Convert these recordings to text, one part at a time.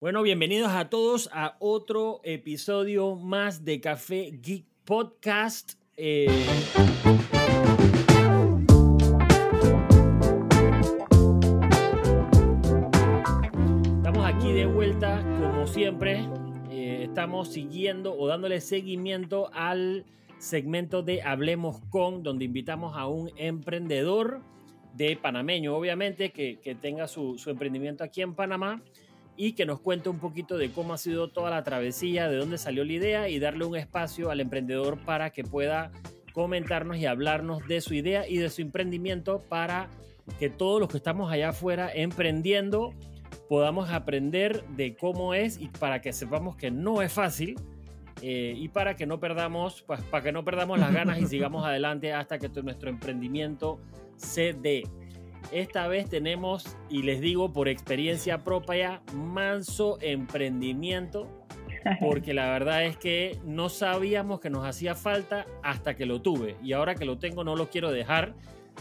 Bueno, bienvenidos a todos a otro episodio más de Café Geek Podcast. Eh, Estamos aquí de vuelta, como siempre. eh, estamos siguiendo o dándole seguimiento al segmento de Hablemos con, donde invitamos a un emprendedor de panameño, obviamente, que, que tenga su, su emprendimiento aquí en Panamá y que nos cuente un poquito de cómo ha sido toda la travesía, de dónde salió la idea y darle un espacio al emprendedor para que pueda comentarnos y hablarnos de su idea y de su emprendimiento para que todos los que estamos allá afuera emprendiendo podamos aprender de cómo es y para que sepamos que no es fácil eh, y para que no perdamos pues, para que no perdamos las ganas y sigamos adelante hasta que nuestro emprendimiento se dé. Esta vez tenemos, y les digo por experiencia propia, manso emprendimiento, porque la verdad es que no sabíamos que nos hacía falta hasta que lo tuve. Y ahora que lo tengo no lo quiero dejar.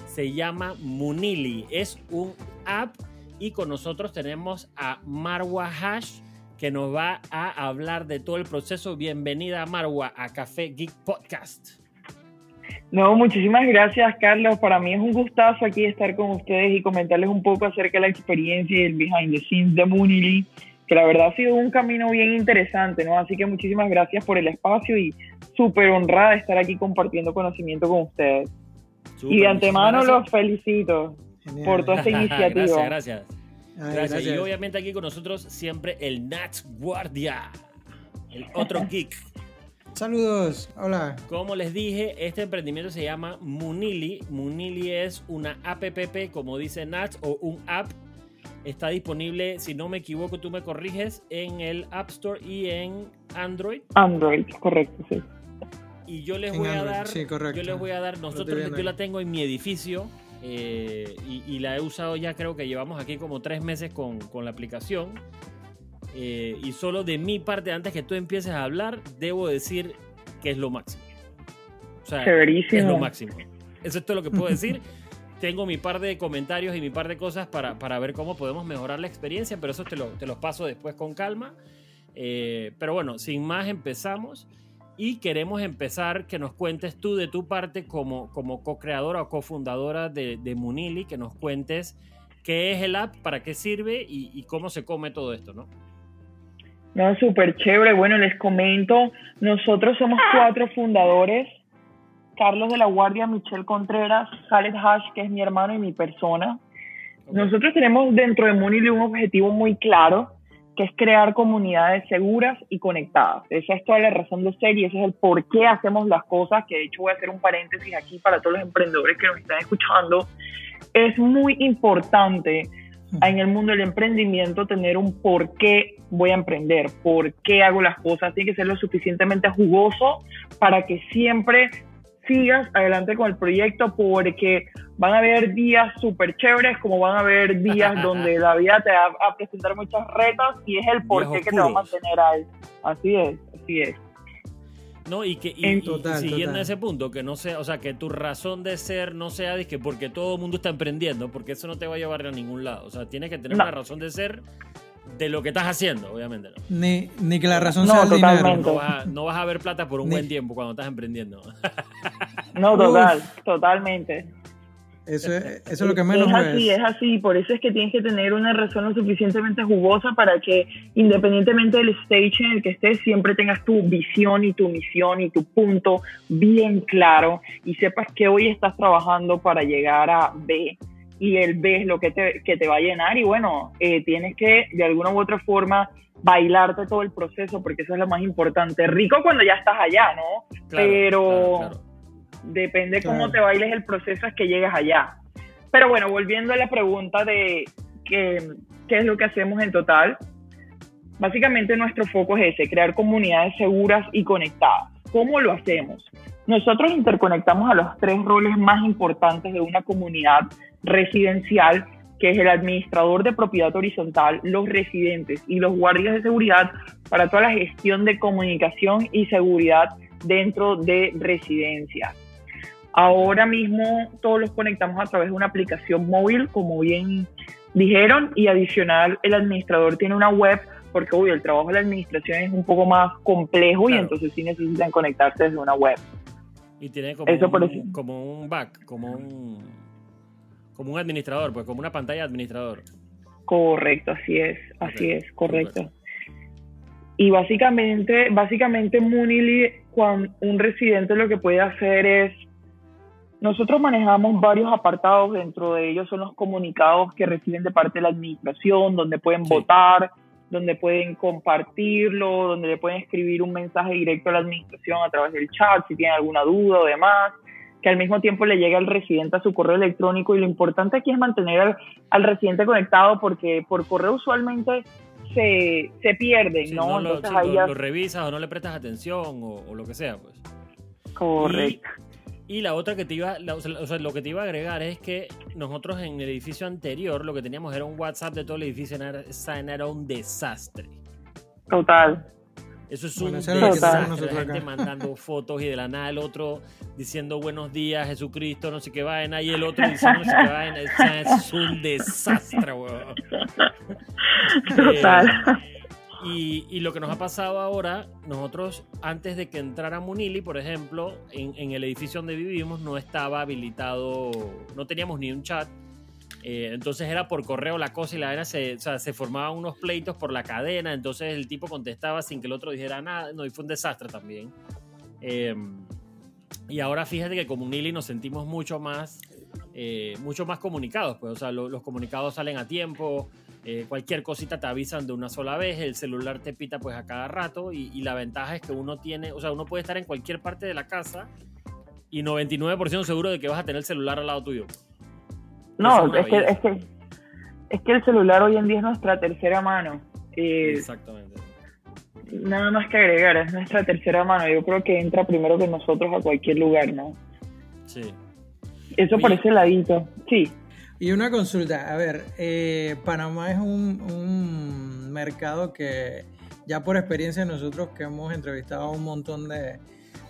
Se llama Munili. Es un app y con nosotros tenemos a Marwa Hash que nos va a hablar de todo el proceso. Bienvenida Marwa a Café Geek Podcast. No, muchísimas gracias, Carlos. Para mí es un gustazo aquí estar con ustedes y comentarles un poco acerca de la experiencia y el behind the scenes de Moonily, que la verdad ha sido un camino bien interesante, ¿no? Así que muchísimas gracias por el espacio y súper honrada de estar aquí compartiendo conocimiento con ustedes. Y de antemano los felicito Genial. por toda esta iniciativa. gracias, gracias. Ay, Gracias. Y obviamente aquí con nosotros siempre el Nat Guardia, el otro geek. Saludos, hola. Como les dije, este emprendimiento se llama Munili. Munili es una app, como dice Nat, o un app. Está disponible, si no me equivoco, tú me corriges, en el App Store y en Android. Android, correcto, sí. Y yo les En voy a dar, sí, correcto. yo les voy a dar, nosotros, yo la tengo en mi edificio eh, y, y la he usado ya, creo que llevamos aquí como tres meses con, con la aplicación. Eh, y solo de mi parte, antes que tú empieces a hablar, debo decir que es lo máximo. O sea, Chéverísimo. es lo máximo. Eso es todo lo que puedo decir. Tengo mi par de comentarios y mi par de cosas para, para ver cómo podemos mejorar la experiencia, pero eso te, lo, te los paso después con calma. Eh, pero bueno, sin más empezamos y queremos empezar que nos cuentes tú de tu parte como, como co-creadora o cofundadora de, de Munili, que nos cuentes qué es el app, para qué sirve y, y cómo se come todo esto, ¿no? No, súper chévere. Bueno, les comento, nosotros somos cuatro fundadores. Carlos de la Guardia, Michelle Contreras, Khaled Hash, que es mi hermano y mi persona. Nosotros tenemos dentro de Munili un objetivo muy claro, que es crear comunidades seguras y conectadas. Esa es toda la razón de ser y ese es el por qué hacemos las cosas, que de hecho voy a hacer un paréntesis aquí para todos los emprendedores que nos están escuchando. Es muy importante en el mundo del emprendimiento tener un por qué voy a emprender, por qué hago las cosas, tiene que ser lo suficientemente jugoso para que siempre sigas adelante con el proyecto porque van a haber días súper chéveres como van a haber días donde la vida te va a presentar muchas retas y es el por qué que te va a mantener ahí. Así es, así es. No, y que y, En y total, siguiendo total. ese punto, que no sea, o sea, que tu razón de ser no sea de que porque todo el mundo está emprendiendo, porque eso no te va a llevar a ningún lado. O sea, tienes que tener No. una razón de ser de lo que estás haciendo, obviamente. ¿no? Ni, ni que la razón No, sea el totalmente. dinero. No vas, a, no vas a ver plata por un Ni- buen tiempo cuando estás emprendiendo. No, Uf. total, totalmente. Eso, es- eso es lo que menos es así, ves. es así. Por eso es que tienes que tener una razón lo suficientemente jugosa para que, independientemente del stage en el que estés, siempre tengas tu visión y tu misión y tu punto bien claro y sepas que hoy estás trabajando para llegar a B y el B es lo que te, que te va a llenar y bueno, eh, tienes que de alguna u otra forma bailarte todo el proceso porque eso es lo más importante. Rico cuando ya estás allá, ¿no? Claro, Pero- claro, claro. Depende Claro. cómo te bailes el proceso es que llegas allá. Pero bueno, volviendo a la pregunta de qué, qué es lo que hacemos en total, básicamente nuestro foco es ese, crear comunidades seguras y conectadas. ¿Cómo lo hacemos? Nosotros interconectamos a los tres roles más importantes de una comunidad residencial, que es el administrador de propiedad horizontal, los residentes y los guardias de seguridad para toda la gestión de comunicación y seguridad dentro de residencias. Ahora mismo todos los conectamos a través de una aplicación móvil, como bien dijeron, y adicional el administrador tiene una web porque uy, el trabajo de la administración es un poco más complejo y entonces sí necesitan conectarse desde una web. Y tiene como, Eso un, por eso. como un back, como un, como un administrador, pues como una pantalla de administrador. Correcto, así es, así es, correcto. Y básicamente, básicamente Munili, cuando un residente lo que puede hacer es, nosotros manejamos varios apartados, dentro de ellos son los comunicados que reciben de parte de la administración, donde pueden Sí. votar, donde pueden compartirlo, donde le pueden escribir un mensaje directo a la administración a través del chat si tienen alguna duda o demás, que al mismo tiempo le llegue al residente a su correo electrónico y lo importante aquí es mantener al, al residente conectado porque por correo usualmente se, se pierden, Sí, ¿no? lo, Entonces sí, ahí lo- ya... lo revisas o no le prestas atención o, o lo que sea, pues. Correcto. Y la otra que te iba, la- o sea, o sea, lo que te iba a agregar es que nosotros en el edificio anterior lo que teníamos era un WhatsApp de todo el edificio, era, esa era un desastre. Total. Eso es Bueno, un desastre, la gente acá. mandando fotos y de la nada el otro diciendo buenos días Jesucristo, no sé qué vaina, y el otro diciendo no sé qué vaina, es un desastre, weón. Total. Y, y lo que nos ha pasado ahora, nosotros antes de que entrara Munili, por ejemplo, en, en el edificio donde vivimos no estaba habilitado, no teníamos ni un chat. eh, entonces era por correo la cosa y la vaina se, o sea, se formaban unos pleitos por la cadena. Entonces el tipo contestaba sin que el otro dijera nada. No, y fue un desastre también. Eh, y ahora fíjate que con Munili nos sentimos mucho más, eh, mucho más comunicados. Pues, o sea, lo- los comunicados salen a tiempo. Eh, cualquier cosita te avisan de una sola vez, el celular te pita pues a cada rato y, y la ventaja es que uno tiene, o sea, uno puede estar en cualquier parte de la casa y 99% seguro de que vas a tener el celular al lado tuyo. No, es es que, es, que, es que el celular hoy en día es nuestra tercera mano. Eh, Exactamente. nada más que agregar, es nuestra tercera mano. Yo creo que entra primero que nosotros a cualquier lugar, ¿no? Sí. Eso Oye. por ese ladito. Sí, Y una consulta, a ver, eh, Panamá es un, un mercado que ya por experiencia nosotros que hemos entrevistado a un montón de,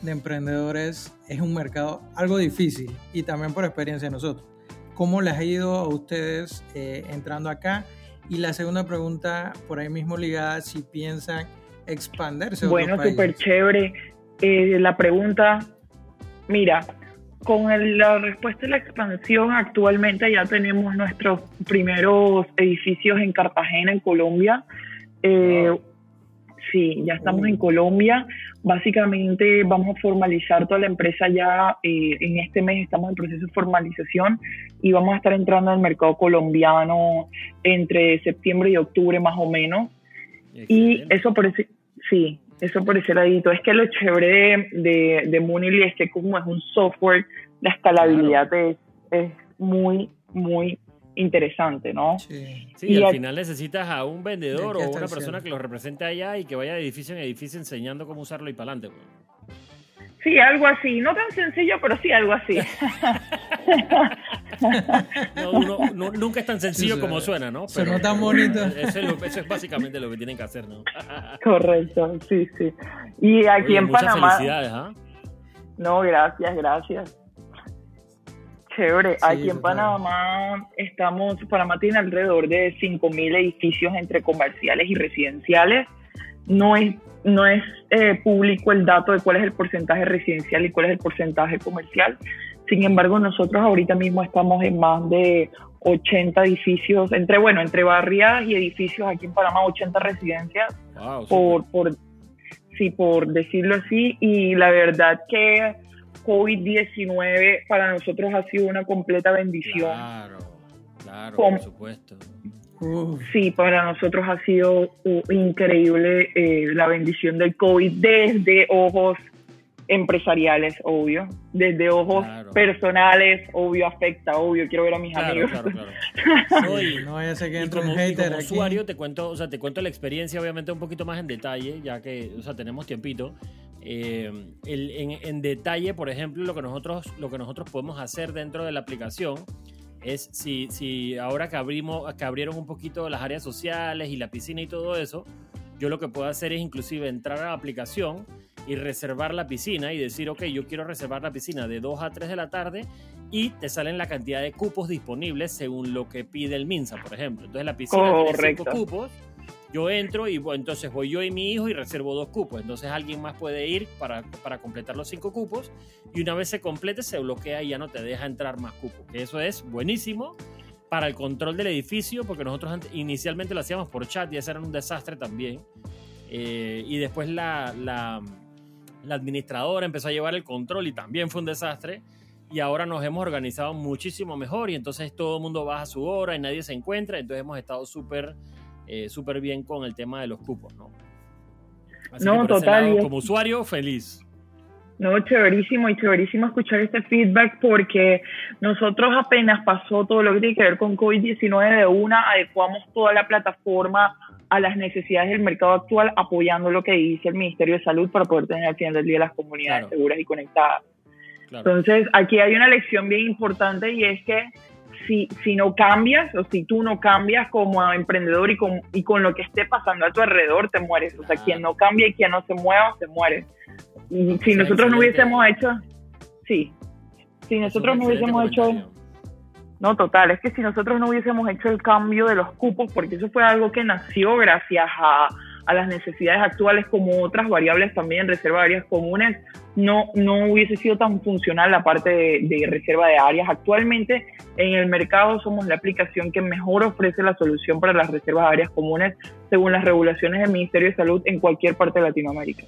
de emprendedores, es un mercado algo difícil y también por experiencia de nosotros. ¿Cómo les ha ido a ustedes eh, entrando acá? Y la segunda pregunta, por ahí mismo ligada, si piensan expandirse bueno, súper chévere. Eh, la pregunta, mira, con el- la respuesta de la expansión, actualmente ya tenemos nuestros primeros edificios en Cartagena, en Colombia. Eh, Wow. Sí, ya estamos en Colombia. Básicamente vamos a formalizar toda la empresa ya eh, en este mes. Estamos en proceso de formalización y vamos a estar entrando al mercado colombiano entre septiembre y octubre más o menos. Y eso por ese, sí, eso por ese ladito. Es que lo chévere de, de, de Moonily es que como es un software, la escalabilidad es, es muy, muy interesante, ¿no? Sí. Sí, y al al- final necesitas a un vendedor o una persona que lo represente allá y que vaya de edificio en edificio enseñando cómo usarlo y para adelante. pues. Sí, algo así. No tan sencillo, pero sí algo así. No, uno- no- nunca es tan sencillo Sí, como suena, ¿no? sonó tan bonito. Eso es, lo- eso es básicamente lo que tienen que hacer, ¿no? Correcto, sí, sí. Y aquí Oye, en muchas Panamá. felicidades, ¿ah? No, gracias, gracias. Chévere. Sí, Aquí en. Panamá estamos, Panamá tiene alrededor de 5.000 edificios entre comerciales y residenciales. No es, no es eh, público el dato de cuál es el porcentaje residencial y cuál es el porcentaje comercial. Sin embargo, nosotros ahorita mismo estamos en más de 80 edificios, entre, bueno, entre barriadas y edificios aquí en Panamá, 80 residencias Wow, por, por, sí, por decirlo así, y la verdad que COVID-19 para nosotros ha sido una completa bendición. Claro, claro, por supuesto. Sí, para nosotros ha sido increíble eh, la bendición del COVID desde ojos empresariales, obvio, desde ojos Claro. personales, obvio, afecta, obvio, quiero ver a mis Claro, amigos. claro, claro. No, vaya a ser que entre como, un hater como aquí. usuario te cuento, o sea, te cuento la experiencia obviamente un poquito más en detalle, ya que, o sea, tenemos tiempito. Eh, el- en, en detalle, por ejemplo, lo que nosotros, lo que nosotros podemos hacer dentro de la aplicación es si, si ahora que abrimos, que abrieron un poquito las áreas sociales y la piscina y todo eso, yo lo que puedo hacer es inclusive entrar a la aplicación y reservar la piscina y decir, ok, yo quiero reservar la piscina de 2 a 3 de la tarde y te salen la cantidad de cupos disponibles según lo que pide el MINSA, por ejemplo. Entonces la piscina tiene 5 Correcto. cupos yo entro y entonces voy yo y mi hijo y reservo dos cupos. Entonces alguien más puede ir para, para, completar los cinco cupos y una vez se complete se bloquea y ya no te deja entrar más cupos. Que eso es buenísimo para el control del edificio porque nosotros inicialmente lo hacíamos por chat y eso era un desastre también. Eh, y después la, la, administradora empezó a llevar el control y también fue un desastre y ahora nos hemos organizado muchísimo mejor y entonces todo el mundo baja a su hora y nadie se encuentra, entonces hemos estado súper eh, súper bien con el tema de los cupos, ¿no? no, total. como usuario, feliz. No, chéverísimo y chéverísimo escuchar este feedback porque nosotros apenas pasó todo lo que tiene que ver con COVID-19 de una, adecuamos toda la plataforma a las necesidades del mercado actual, apoyando lo que dice el Ministerio de Salud para poder tener al final del día las comunidades seguras y conectadas. Entonces, aquí hay una lección bien importante y es que si, si no cambias o si tú no cambias como emprendedor y con, y con lo que esté pasando a tu alrededor, te mueres. O sea, quien no cambia y quien no se mueva, se muere. Y si nosotros no hubiésemos hecho, sí, si nosotros no hubiésemos hecho, no, total, es que si nosotros no hubiésemos hecho el cambio de los cupos, porque eso fue algo que nació gracias a, a las necesidades actuales como otras variables también, reserva de áreas comunes, no, no hubiese sido tan funcional la parte de, reserva de áreas. Actualmente en el mercado somos la aplicación que mejor ofrece la solución para las reservas de áreas comunes según las regulaciones del Ministerio de Salud en cualquier parte de Latinoamérica.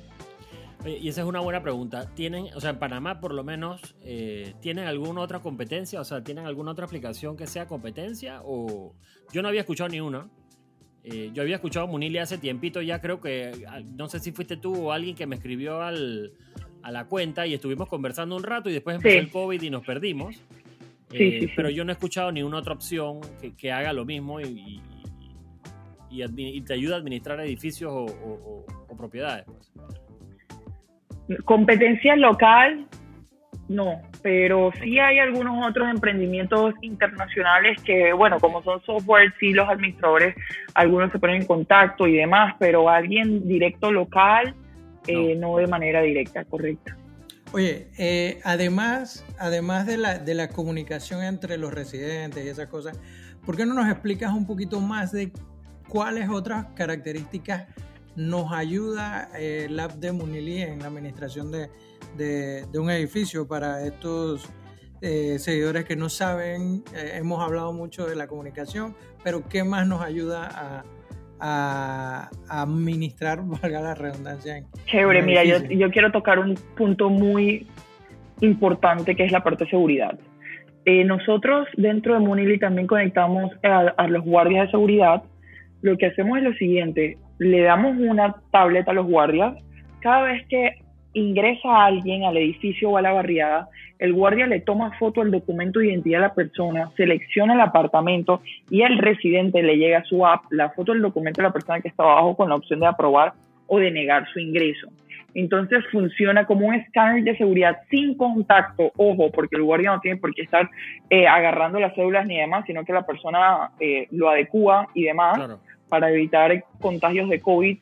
y esa es una buena pregunta. ¿Tienen, o sea, en Panamá por lo menos, eh, ¿tienen alguna otra competencia? O sea, ¿tienen alguna otra aplicación que sea competencia? O yo no había escuchado ni una. Eh, yo había escuchado Munili hace tiempito ya, creo que, no sé si fuiste tú o alguien que me escribió al, a la cuenta y estuvimos conversando un rato y después empezó el COVID y nos perdimos. Eh, pero yo no he escuchado ni una otra opción que, haga lo mismo y, y, te ayuda a administrar edificios o, propiedades. Pues. Competencia local, no, pero sí hay algunos otros emprendimientos internacionales que, bueno, como son software, sí los administradores, algunos se ponen en contacto y demás, pero alguien directo local, eh, no. de manera directa, correcto. Oye, eh, además, además de la, de la comunicación entre los residentes y esas cosas, ¿por qué no nos explicas un poquito más de cuáles otras características nos ayuda eh, el app de Munili en la administración de, de, un edificio para estos eh, seguidores que no saben, eh, hemos hablado mucho de la comunicación, pero ¿qué más nos ayuda a, administrar, valga la redundancia? Chévere, mira, yo, yo, quiero tocar un punto muy importante que es la parte de seguridad. Eh, nosotros dentro de Munili también conectamos a, a los guardias de seguridad. Lo que hacemos es lo siguiente, le damos una tableta a los guardias. Cada vez que ingresa alguien al edificio o a la barriada, el guardia le toma foto al documento de identidad de la persona, selecciona el apartamento y el residente le llega a su app la foto del documento de la persona que está abajo con la opción de aprobar o de negar su ingreso. Entonces funciona como un escáner de seguridad sin contacto, ojo, porque el guardia no tiene por qué estar eh, agarrando las cédulas ni demás, sino que la persona eh, lo adecua y demás para evitar contagios de COVID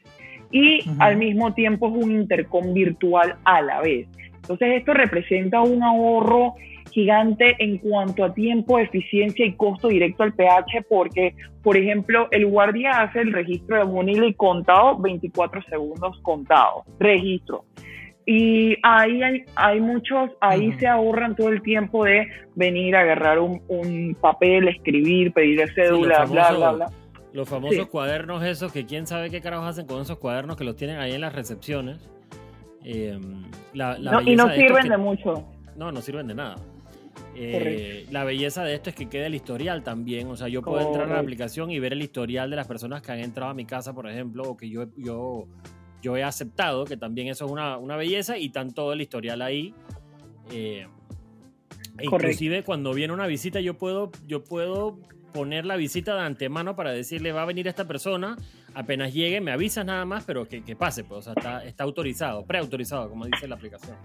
y al mismo tiempo es un intercom virtual a la vez. Entonces esto representa un ahorro gigante en cuanto a tiempo, eficiencia y costo directo al PH porque, por ejemplo, el guardia hace el registro de Munili contado 24 segundos contado, registro. Y ahí hay, hay muchos, ahí se ahorran todo el tiempo de venir a agarrar un, un papel, escribir, pedir cédula, bla, bla, bla. Los famosos cuadernos esos, que quién sabe qué carajos hacen con esos cuadernos que los tienen ahí en las recepciones. Eh, y no sirven de mucho. No, no sirven de nada. Eh, la belleza de esto es que queda el historial también. O sea, yo puedo entrar a la aplicación y ver el historial de las personas que han entrado a mi casa, por ejemplo, o que yo, yo, yo he aceptado, que también eso es una, una belleza, y tan todo el historial ahí. Eh, inclusive cuando viene una visita yo puedo, yo puedo poner la visita de antemano para decirle va a venir esta persona, apenas llegue me avisas nada más, pero que, pase, pues, o sea, está, autorizado, preautorizado, como dice la aplicación.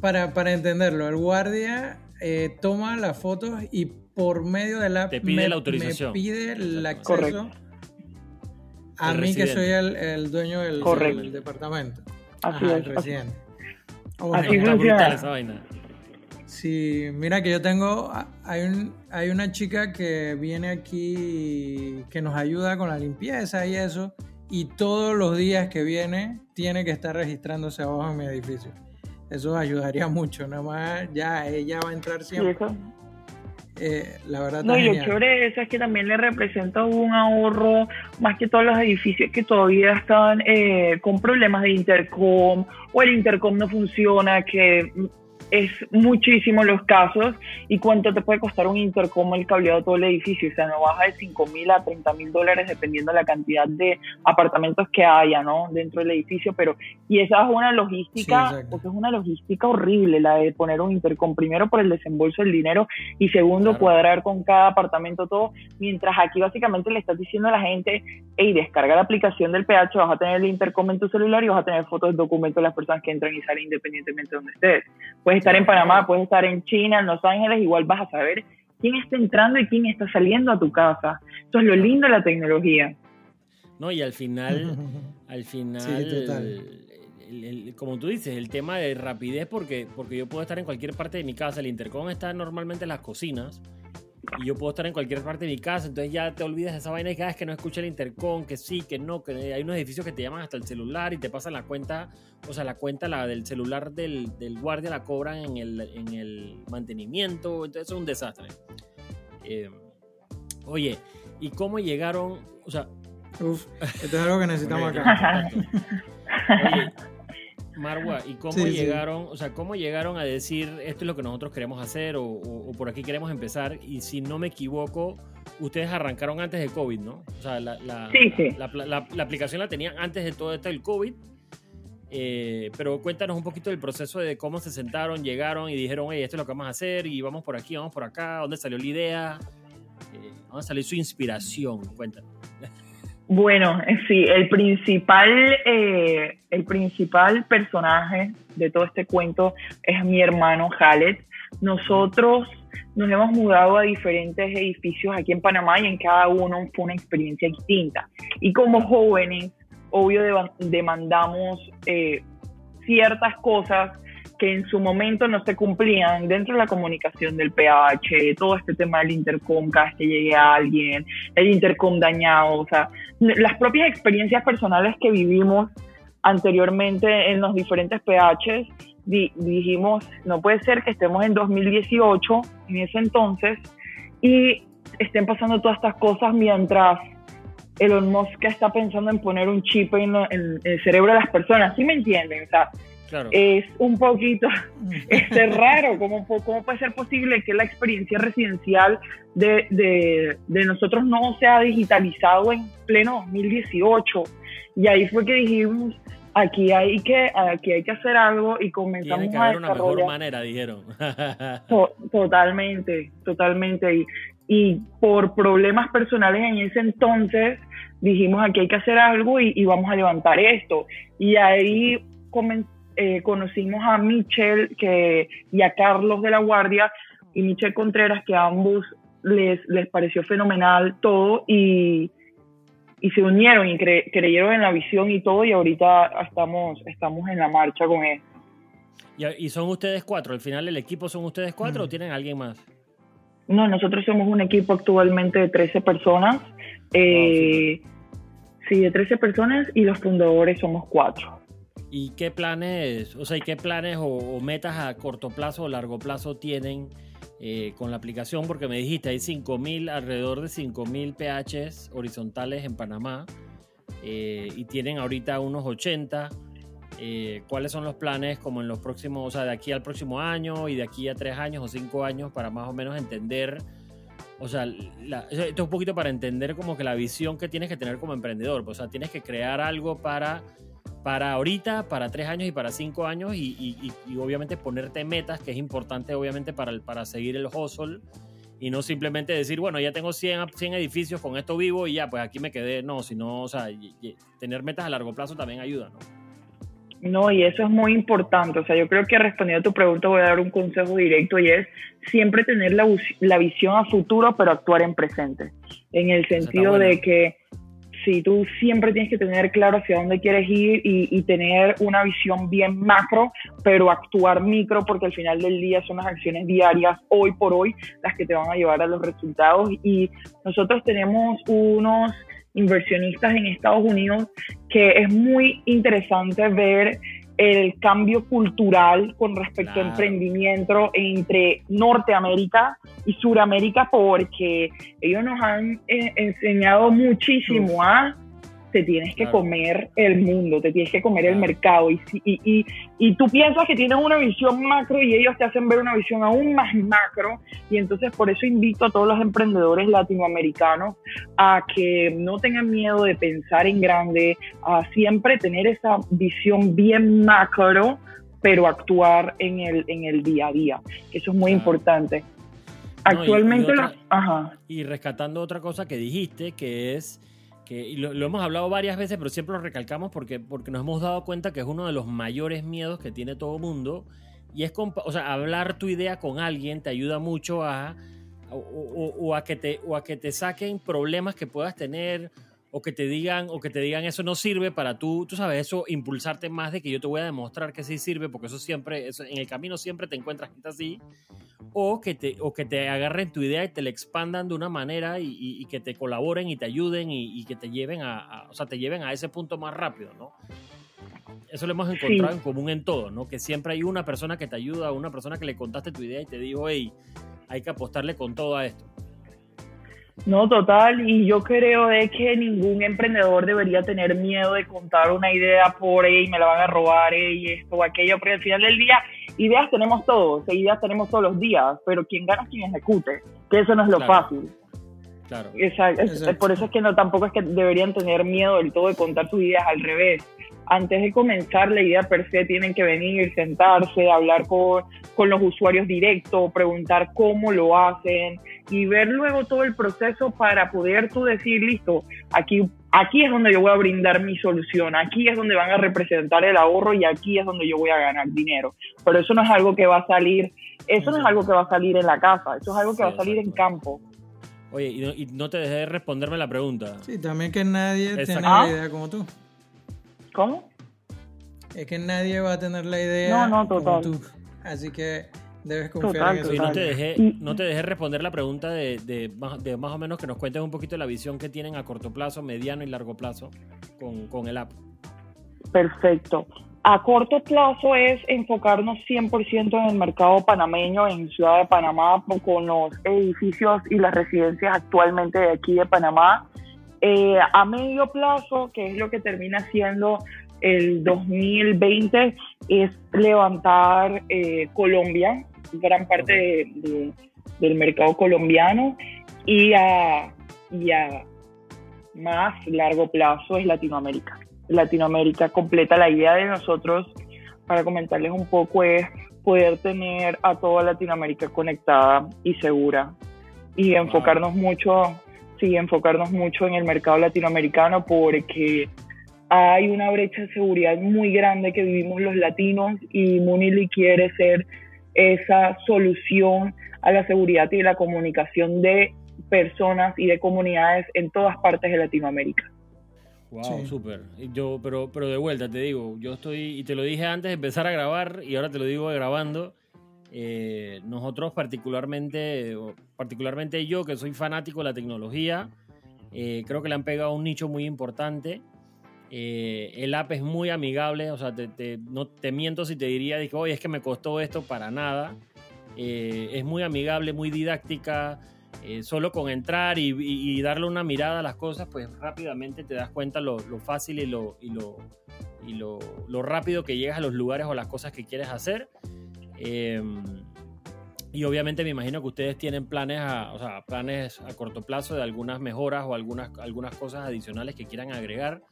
Para, para entenderlo, el guardia eh, toma las fotos y por medio de la Te pide la autorización. Me pide el acceso a mí que soy el, dueño del, departamento. Así es. El residente. Así funciona. Esa vaina. Sí, mira que yo tengo, hay, un, hay una chica que viene aquí que nos ayuda con la limpieza y eso, y todos los días que viene tiene que estar registrándose abajo en mi edificio. Eso ayudaría mucho, nada más ya ella va a entrar siempre. Eh, la verdad no, y lo chévere de eso es que también le representa un ahorro, más que todos los edificios que todavía están eh, con problemas de intercom o el intercom no funciona, que es muchísimo los casos y cuánto te puede costar un intercom el cableado de todo el edificio. O sea, no baja de 5 mil a 30 mil dólares dependiendo de la cantidad de apartamentos que haya, ¿no? Dentro del edificio. Pero, y esa es una logística, es una logística horrible la de poner un intercom. Primero por el desembolso del dinero y segundo cuadrar con cada apartamento todo. Mientras aquí básicamente le estás diciendo a la gente, hey, descarga la aplicación del PH, vas a tener el intercom en tu celular y vas a tener fotos, documentos de las personas que entran y salen independientemente de donde estés. Pues estar en Panamá, puedes estar en China, en Los Ángeles, igual vas a saber quién está entrando y quién está saliendo a tu casa. Eso es lo lindo de la tecnología. No, y al final, al final, como tú dices, el tema de rapidez, porque, porque yo puedo estar en cualquier parte de mi casa, el intercom está normalmente en las cocinas, y yo puedo estar en cualquier parte de mi casa, entonces ya te olvidas de esa vaina y cada vez que no escucha el intercom, que sí, que no, que hay unos edificios que te llaman hasta el celular y te pasan la cuenta, o sea, la cuenta la del celular del, del guardia la cobran en el, en el mantenimiento, entonces es un desastre. Eh, oye, ¿y cómo llegaron? O sea, Uf, esto es algo que necesitamos acá. Oye, Marwa, ¿y cómo llegaron, o sea, cómo llegaron a decir esto es lo que nosotros queremos hacer o, por aquí queremos empezar? Y si no me equivoco, ustedes arrancaron antes de COVID, ¿no? O sea, la, la, la, aplicación la tenían antes de todo esto del COVID. Eh, pero cuéntanos un poquito del proceso de cómo se sentaron, llegaron y dijeron, oye, esto es lo que vamos a hacer y vamos por aquí, vamos por acá, ¿dónde salió la idea? Eh, ¿Dónde salió su inspiración? Cuéntanos. Bueno, eh, sí, el principal, eh, el principal personaje de todo este cuento es mi hermano Khaled. Nosotros nos hemos mudado a diferentes edificios aquí en Panamá y en cada uno fue una experiencia distinta. Y como jóvenes, obvio, demandamos eh, ciertas cosas que en su momento no se cumplían dentro de la comunicación del PH, todo este tema del intercom, cada vez que llegue a alguien, el intercom dañado, o sea, las propias experiencias personales que vivimos anteriormente en los diferentes PHs, dijimos, no puede ser que estemos en 2018, en ese entonces, y estén pasando todas estas cosas mientras Elon Musk está pensando en poner un chip en, en el cerebro de las personas, ¿sí me entienden? O sea, es un poquito es raro. ¿Cómo, ¿Cómo puede ser posible que la experiencia residencial de, de, de, nosotros no se ha digitalizado en pleno 2018? Y ahí fue que dijimos, aquí hay que, aquí hay que hacer algo y comenzamos Tiene que haber una mejor manera, dijeron. totalmente, totalmente. Y, y por problemas personales en ese entonces dijimos aquí hay que hacer algo y, y vamos a levantar esto. Y ahí comenzó eh, conocimos a Michelle que, y a Carlos de la Guardia y Michelle Contreras, que a ambos les, les pareció fenomenal todo y, y se unieron y creyeron en la visión y todo y ahorita estamos, estamos en la marcha con esto. ¿Y, son ustedes cuatro? ¿Al final el equipo son ustedes cuatro o mm. tienen alguien más? No, nosotros somos un equipo actualmente de 13 personas. Eh, sí, de 13 personas y los fundadores somos cuatro. ¿Y qué planes, o sea, qué planes o, metas a corto plazo o largo plazo tienen eh, con la aplicación? Porque me dijiste, hay 5000, alrededor de 5000 PHs horizontales en Panamá eh, y tienen ahorita unos 80. Eh, ¿Cuáles son los planes como en los próximos, o sea, de aquí al próximo año y de aquí a tres años o cinco años para más o menos entender? O sea, esto es un poquito para entender como que la visión que tienes que tener como emprendedor. O sea, tienes que crear algo para para ahorita, para tres años y para cinco años y, obviamente ponerte metas, que es importante obviamente para, para seguir el hustle y no simplemente decir, bueno, ya tengo 100, 100 edificios, con esto vivo y ya, pues aquí me quedé. No, sino, o sea, tener metas a largo plazo también ayuda, ¿no? No, y eso es muy importante. O sea, yo creo que respondiendo a tu pregunta voy a dar un consejo directo y es siempre tener la, la visión a futuro, pero actuar en presente. En el sentido de que sí, tú siempre tienes que tener claro hacia dónde quieres ir y, tener una visión bien macro, pero actuar micro porque al final del día son las acciones diarias, hoy por hoy, las que te van a llevar a los resultados. Y nosotros tenemos unos inversionistas en Estados Unidos, que es muy interesante ver el cambio cultural con respecto a emprendimiento entre Norteamérica y Suramérica, porque ellos nos han eh, enseñado muchísimo a te tienes que comer el mundo, te tienes que comer el mercado. Y, y, y, tú piensas que tienes una visión macro y ellos te hacen ver una visión aún más macro. Y entonces por eso invito a todos los emprendedores latinoamericanos a que no tengan miedo de pensar en grande, a siempre tener esa visión bien macro, pero actuar en el, en el día a día. Eso es muy importante. Actualmente, y rescatando otra cosa que dijiste, que es y lo, hemos hablado varias veces, pero siempre lo recalcamos porque, porque nos hemos dado cuenta que es uno de los mayores miedos que tiene todo mundo. Y es, o sea, hablar tu idea con alguien te ayuda mucho a, o, a que te, o a que te saquen problemas que puedas tener o que te digan o que te digan eso no sirve para tú, tú sabes, eso impulsarte más de que yo te voy a demostrar que sí sirve, porque eso siempre, eso, en el camino siempre te encuentras gente así, o que te, o que te agarren tu idea y te la expandan de una manera y, que te colaboren y te ayuden y, que te lleven a, o sea, te lleven a ese punto más rápido, ¿no? Eso lo hemos encontrado en común en todo, ¿no? Que siempre hay una persona que te ayuda, una persona que le contaste tu idea y te dijo, hey, hay que apostarle con todo a esto. No, total, y yo creo de que ningún emprendedor debería tener miedo de contar una idea por ahí, me la van a robar, y esto o aquello, porque al final del día, ideas tenemos todos, ideas tenemos todos los días, pero quien gana es quien ejecute, que eso no es lo fácil. Claro. Exacto. Por eso es que no, tampoco es que deberían tener miedo del todo de contar sus ideas, al revés antes de comenzar la idea per se tienen que venir, sentarse, hablar con, con los usuarios directos, preguntar cómo lo hacen y ver luego todo el proceso para poder tú decir, listo, aquí, aquí es donde yo voy a brindar mi solución, aquí es donde van a representar el ahorro y aquí es donde yo voy a ganar dinero. Pero eso no es algo que va a salir, eso no es algo que va a salir en la casa, eso es algo que va a salir en campo. Oye, y no, te dejé de responderme la pregunta. Sí, también que nadie tiene la idea como tú. ¿Cómo? Es que nadie va a tener la idea no, no, total. como tú. Así que debes confiar en eso. Y no te, dejé, no te dejé responder la pregunta de, de, de, más o menos que nos cuentes un poquito la visión que tienen a corto plazo, mediano y largo plazo con, con el app. Perfecto. A corto plazo es enfocarnos 100% en el mercado panameño, en Ciudad de Panamá, con los edificios y las residencias actualmente de aquí de Panamá. Eh, a medio plazo, que es lo que termina siendo el 2020, es levantar eh, Colombia, gran parte del mercado colombiano, y a, y a más largo plazo es Latinoamérica. Latinoamérica completa la idea de nosotros, para comentarles un poco, es poder tener a toda Latinoamérica conectada y segura y enfocarnos mucho sí, enfocarnos mucho en el mercado latinoamericano porque hay una brecha de seguridad muy grande que vivimos los latinos y Munili quiere ser esa solución a la seguridad y la comunicación de personas y de comunidades en todas partes de Latinoamérica. Wow, súper. Yo, pero, pero de vuelta te digo, yo estoy, y te lo dije antes de empezar a grabar, y ahora te lo digo grabando, eh, nosotros particularmente, particularmente yo que soy fanático de la tecnología, eh, creo que le han pegado un nicho muy importante. Eh, el app es muy amigable, o sea, te, no te miento si te diría, dije, oye, es que me costó esto para nada. es muy amigable, muy didáctica. solo con entrar y, darle una mirada a las cosas, pues rápidamente te das cuenta lo, fácil y, lo, y, lo, y lo, lo rápido que llegas a los lugares o las cosas que quieres hacer. Em, y obviamente me imagino que ustedes tienen planes a, o sea, planes a corto plazo de algunas mejoras o algunas, algunas cosas adicionales que quieran agregar.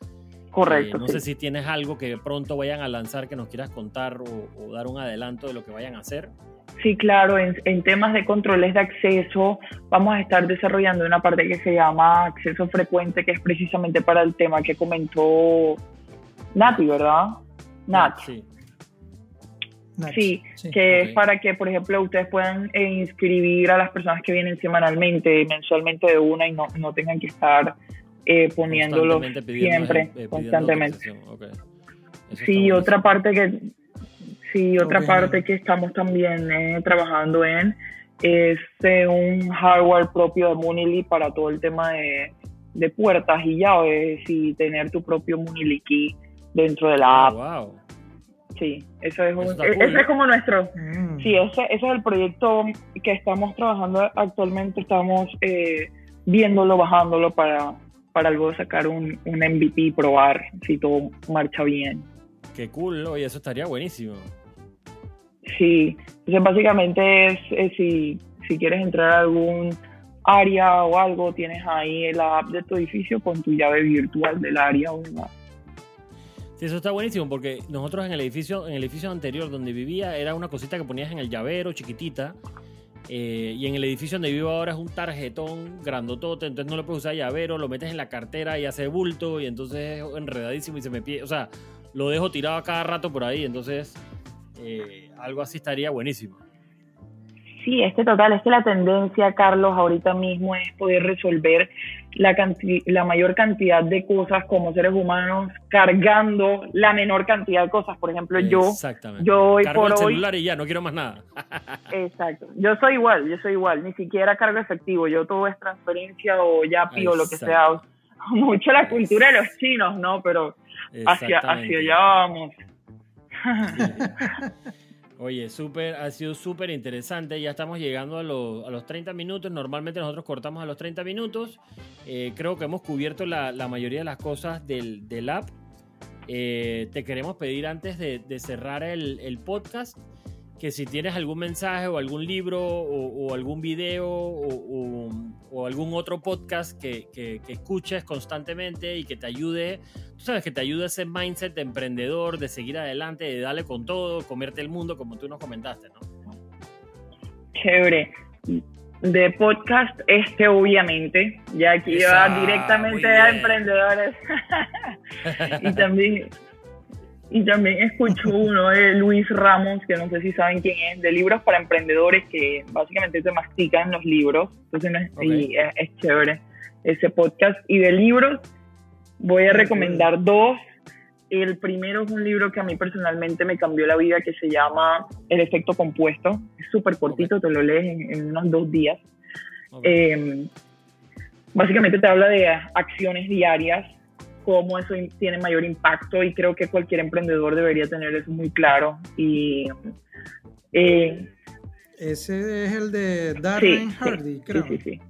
Correcto. Eh, no sé si tienes algo que pronto vayan a lanzar que nos quieras contar o, dar un adelanto de lo que vayan a hacer. Sí, claro, en, en, temas de controles de acceso vamos a estar desarrollando una parte que se llama acceso frecuente, que es precisamente para el tema que comentó Nati, ¿verdad? Nat. Sí. Sí, que es para que, por ejemplo, ustedes puedan eh, inscribir a las personas que vienen semanalmente, mensualmente de una y no, no tengan que estar eh, poniéndolo siempre, eh, constantemente. Sí, otra parte que sí, otra parte que estamos también eh, trabajando en es un hardware propio de Munili para todo el tema de, de puertas y llaves y tener tu propio Muniliki dentro de la app. wow. Sí, eso es, un- Eso e- cool, ese es como nuestro, Mm. sí, ese, ese es el proyecto que estamos trabajando actualmente, estamos eh, viéndolo, bajándolo para, para luego sacar un, un MVP y probar si todo marcha bien. Qué cool, oye, eso estaría buenísimo. Sí, entonces básicamente es, es si, si quieres entrar a algún área o algo, tienes ahí la app de tu edificio con tu llave virtual del área o demás. Sí, eso está buenísimo porque nosotros en el edificio, en el edificio anterior donde vivía era una cosita que ponías en el llavero, chiquitita. eh, y en el edificio donde vivo ahora es un tarjetón grandotote, entonces no le puedes usar llavero, lo metes en la cartera y hace bulto y entonces es enredadísimo y se me pide, o sea, lo dejo tirado a cada rato por ahí, entonces eh, algo así estaría buenísimo. Sí, es que total, es que la tendencia, Carlos, ahorita mismo es poder resolver la, canti- la mayor cantidad de cosas como seres humanos cargando la menor cantidad de cosas. Por ejemplo, yo, yo hoy Cargo por el hoy, celular y ya, no quiero más nada. exacto, yo soy igual, yo soy igual, ni siquiera cargo efectivo, yo todo es transferencia o Yapi o lo que sea. Exacto. Mucho la cultura de los chinos, ¿no? Pero hacia, hacia allá vamos. Oye, súper, ha sido súper interesante. Ya estamos llegando a, los- a los 30 minutos. Normalmente nosotros cortamos a los 30 minutos. Eh, creo que hemos cubierto la, la mayoría de las cosas del, del app. Eh, te queremos pedir antes de, de cerrar el, el podcast que si tienes algún mensaje o algún libro o, o algún video o, o- o algún otro podcast que, que- que escuches constantemente y que te ayude, tú sabes, que te ayude ese mindset de emprendedor, de seguir adelante, de darle con todo, comerte el mundo, como tú nos comentaste, ¿no? Chévere. De podcast, este obviamente, ya aquí Esa, va directamente a emprendedores. y también y también escucho uno de Luis Ramos, que no sé si saben quién es, de libros para emprendedores que básicamente te mastican los libros. Entonces no es, Ok. y es, es chévere ese podcast. Y de libros voy a recomendar dos. El primero es un libro que a mí personalmente me cambió la vida que se llama El efecto compuesto. Es súper cortito, te lo lees en, en unos dos días. Ok. Eh, básicamente te habla de acciones diarias, cómo eso tiene mayor impacto y creo que cualquier emprendedor debería tener eso muy claro. Y eh, Ese es el de sí, Darren sí, Hardy, sí, creo. sí, sí.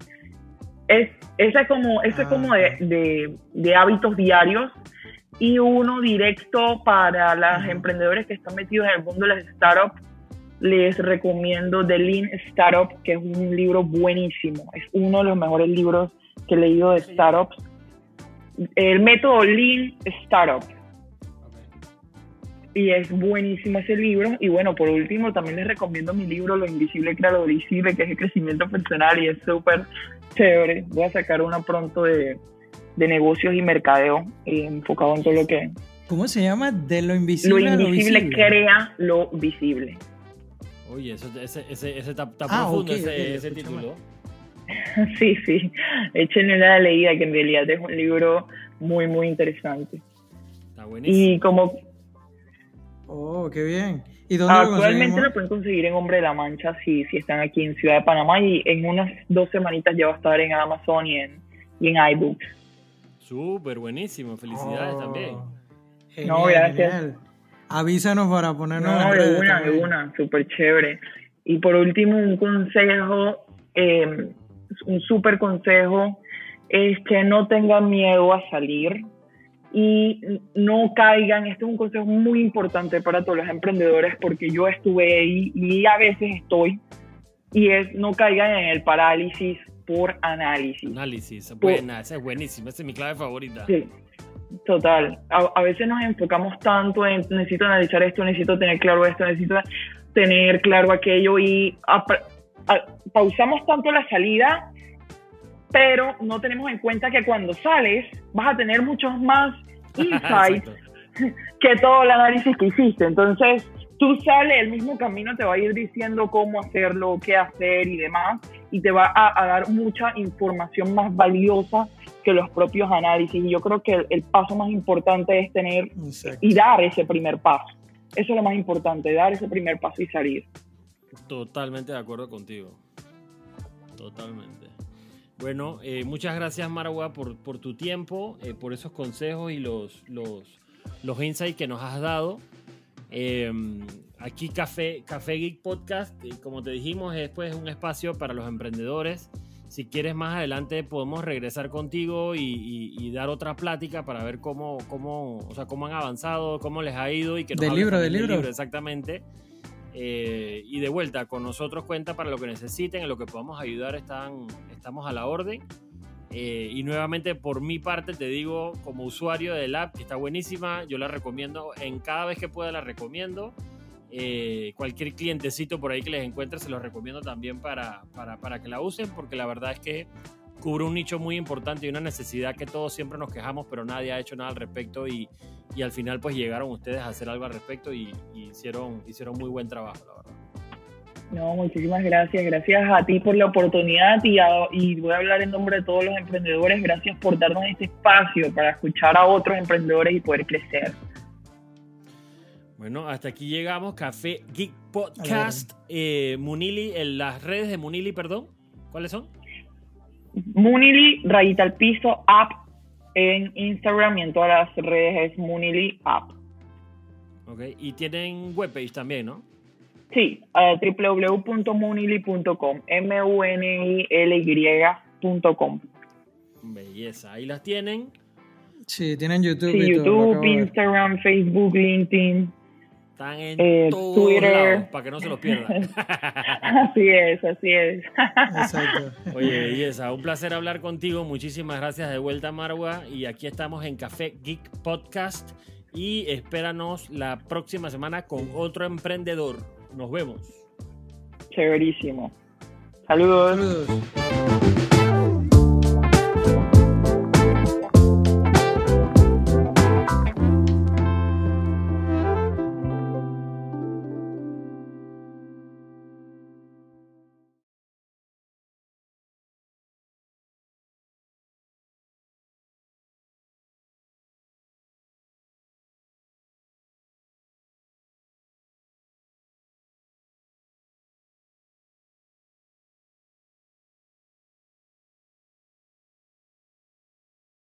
Es, ese es como, ese es Ah, como de, de- de hábitos diarios y uno directo para los Ujú. emprendedores que están metidos en el mundo de las startups. Les recomiendo The Lean Startup, que es un libro buenísimo. Es uno de los mejores libros que he leído de startups. El método Lean Startup. Y es buenísimo ese libro. Y bueno, por último, también les recomiendo mi libro Lo Invisible Crea lo Visible, que es el crecimiento personal y es súper chévere. Voy a sacar uno pronto de, de negocios y mercadeo, eh, enfocado en todo lo que... ¿Cómo se llama? De lo Lo invisible a lo invisible visible. crea lo visible. Oye, eso, ese, ese, ese está, está Ah, profundo, ese, título. Sí, sí. Échenle una leída, que en realidad es un libro muy, muy interesante. Está buenísimo. Y como Oh, qué bien. ¿Y dónde lo actualmente lo pueden conseguir en Hombre de la Mancha si, si están aquí en Ciudad de Panamá y en unas dos semanitas ya va a estar en Amazon y en, y en iBooks. Súper buenísimo, felicidades Oh, también. Genial, No, gracias. genial. Avísanos para ponernos No, en de una, de una, súper chévere. Y por último, un consejo, eh, un súper consejo, es que no tengan miedo a salir y no caigan. Este es un consejo muy importante para todos los emprendedores porque yo estuve ahí y a veces estoy. Y es no caigan en el parálisis por análisis. Análisis, buena, esa es buenísima, esa es mi clave favorita. Sí, total. A, a veces nos enfocamos tanto en necesito analizar esto, necesito tener claro esto, necesito tener claro aquello y pausamos tanto la salida, pero no tenemos en cuenta que cuando sales vas a tener muchos más insights que todo el análisis que hiciste. Entonces, tú sales, el mismo camino te va a ir diciendo cómo hacerlo, qué hacer y demás, y te va a, a dar mucha información más valiosa que los propios análisis. Y yo creo que el, el paso más importante es tener Exacto. y dar ese primer paso. Eso es lo más importante, dar ese primer paso y salir. Totalmente de acuerdo contigo. Totalmente. Bueno, eh, muchas gracias Marwa por, por tu tiempo, eh, por esos consejos y los, los, los insights que nos has dado. Eh, aquí Café, Café Geek Podcast, como te dijimos, es pues, un espacio para los emprendedores. Si quieres más adelante podemos regresar contigo y, dar otra plática para ver cómo, cómo, o sea, cómo han avanzado, cómo les ha ido y que nos del libro, del libro. Exactamente. Eh, y de vuelta, con nosotros cuenta para lo que necesiten, en lo que podamos ayudar, están, estamos a la orden. Eh, y nuevamente, por mi parte, te digo, como usuario del app, que está buenísima, yo la recomiendo, en cada vez que pueda la recomiendo. Eh, cualquier clientecito por ahí que les encuentre, se los recomiendo también para, para, para, que la usen, porque la verdad es que cubre un nicho muy importante y una necesidad que todos siempre nos quejamos, pero nadie ha hecho nada al respecto y, y al final pues llegaron ustedes a hacer algo al respecto y, hicieron, hicieron muy buen trabajo, la verdad. No, muchísimas gracias. Gracias a ti por la oportunidad y, y voy a hablar en nombre de todos los emprendedores. Gracias por darnos este espacio para escuchar a otros emprendedores y poder crecer. Bueno, hasta aquí llegamos. Café Geek Podcast. Eh, Munili, en las redes de Munili, perdón. ¿Cuáles son? Munili, rayita al piso, app en Instagram y en todas las redes es Munili app. Ok, y tienen webpage también, ¿no? Sí, uh, www.munili.com, M-U-N-I-L-Y.com. Belleza, ahí las tienen. Sí, tienen YouTube. YouTube, Instagram, Facebook, LinkedIn. Están en eh, Twitter. para que no se los pierdan. así es, así es. Exacto. Oye, Yesa, un placer hablar contigo. Muchísimas gracias de vuelta, Marwa. Y aquí estamos en Café Geek Podcast. Y espéranos la próxima semana con otro emprendedor. Nos vemos. Chéverísimo. Saludos. Saludos.